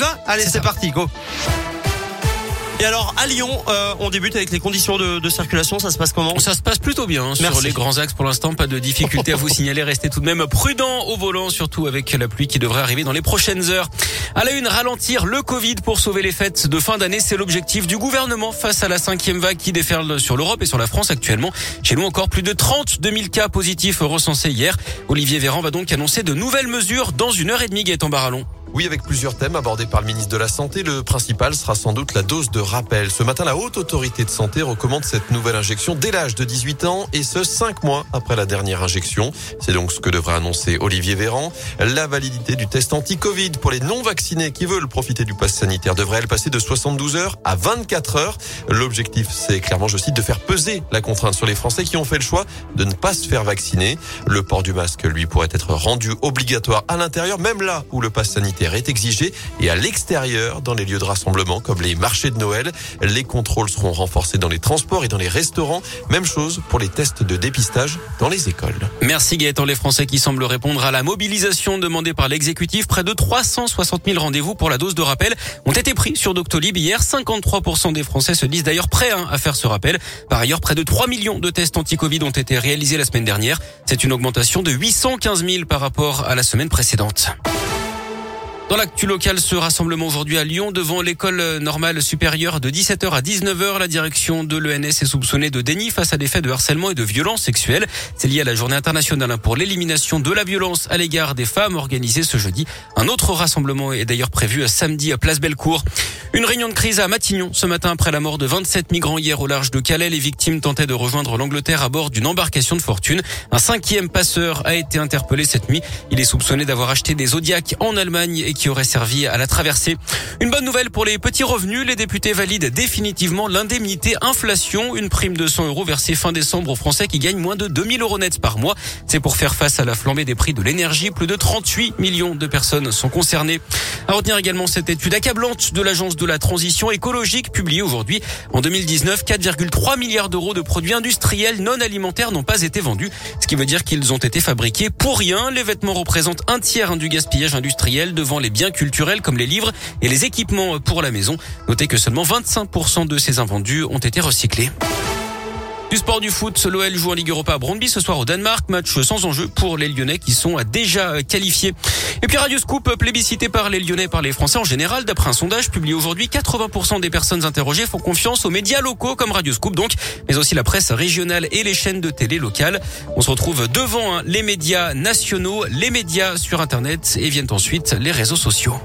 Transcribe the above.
va? Allez, c'est parti, go. Et alors à Lyon, euh, on débute avec les conditions de, de, circulation. Ça se passe comment? Ça se passe plutôt bien hein, sur les grands axes. Pour l'instant, pas de difficulté à vous signaler. Restez tout de même prudent au volant, surtout avec la pluie qui devrait arriver dans les prochaines heures. À la une, ralentir le Covid pour sauver les fêtes de fin d'année, c'est l'objectif du gouvernement face à la cinquième vague qui déferle sur l'Europe et sur la France actuellement. Chez nous, encore plus de 32 000 cas positifs recensés hier. Olivier Véran va donc annoncer de nouvelles mesures dans une heure et demie. Gaëtan Barallon. Oui, avec plusieurs thèmes abordés par le ministre de la Santé. Le principal sera sans doute la dose de rappel. Ce matin, la Haute Autorité de Santé recommande cette nouvelle injection dès l'âge de 18 ans et ce, 5 mois après la dernière injection. C'est donc ce que devrait annoncer Olivier Véran. La validité du test anti-Covid pour les non-vaccinés qui veulent profiter du pass sanitaire devrait elle passer de 72 heures à 24 heures. L'objectif, c'est clairement, je cite, de faire peser la contrainte sur les Français qui ont fait le choix de ne pas se faire vacciner. Le port du masque, lui, pourrait être rendu obligatoire à l'intérieur, même là où le pass sanitaire est exigé et à l'extérieur dans les lieux de rassemblement comme les marchés de Noël. Les contrôles seront renforcés dans les transports et dans les restaurants. Même chose pour les tests de dépistage dans les écoles. Merci Gaëtan. Les Français qui semblent répondre à la mobilisation demandée par l'exécutif. Près de 360 000 rendez-vous pour la dose de rappel ont été pris sur Doctolib hier. 53% des Français se disent d'ailleurs prêts hein, à faire ce rappel. Par ailleurs, près de 3 millions de tests anti-Covid ont été réalisés la semaine dernière. C'est une augmentation de 815 000 par rapport à la semaine précédente. Dans l'actu local, ce rassemblement aujourd'hui à Lyon devant l'école normale supérieure de 17h à 19h. La direction de l'ENS est soupçonnée de déni face à des faits de harcèlement et de violence sexuelle. C'est lié à la journée internationale pour l'élimination de la violence à l'égard des femmes organisée ce jeudi. Un autre rassemblement est d'ailleurs prévu samedi à Place Bellecour. Une réunion de crise à Matignon ce matin après la mort de 27 migrants hier au large de Calais. Les victimes tentaient de rejoindre l'Angleterre à bord d'une embarcation de fortune. Un cinquième passeur a été interpellé cette nuit. Il est soupçonné d'avoir acheté des Zodiacs en Allemagne et qui aurait servi à la traversée. Une bonne nouvelle pour les petits revenus. Les députés valident définitivement l'indemnité inflation, une prime de 100 euros versée fin décembre aux Français qui gagnent moins de 2000 euros nets par mois. C'est pour faire face à la flambée des prix de l'énergie. Plus de 38 millions de personnes sont concernées. À retenir également cette étude accablante de l'agence de la transition écologique publiée aujourd'hui. En 2019, 4,3 milliards d'euros de produits industriels non alimentaires n'ont pas été vendus, ce qui veut dire qu'ils ont été fabriqués pour rien. Les vêtements représentent un tiers du gaspillage industriel devant les biens culturels comme les livres et les équipements pour la maison. Notez que seulement 25% de ces invendus ont été recyclés. Du sport du foot, l'OL joue en Ligue Europa à Brondby ce soir au Danemark. Match sans enjeu pour les Lyonnais qui sont déjà qualifiés. Et puis Radio Scoop, plébiscité par les Lyonnais par les Français en général. D'après un sondage publié aujourd'hui, 80% des personnes interrogées font confiance aux médias locaux comme Radio Scoop donc, mais aussi la presse régionale et les chaînes de télé locales. On se retrouve devant hein, les médias nationaux, les médias sur Internet et viennent ensuite les réseaux sociaux.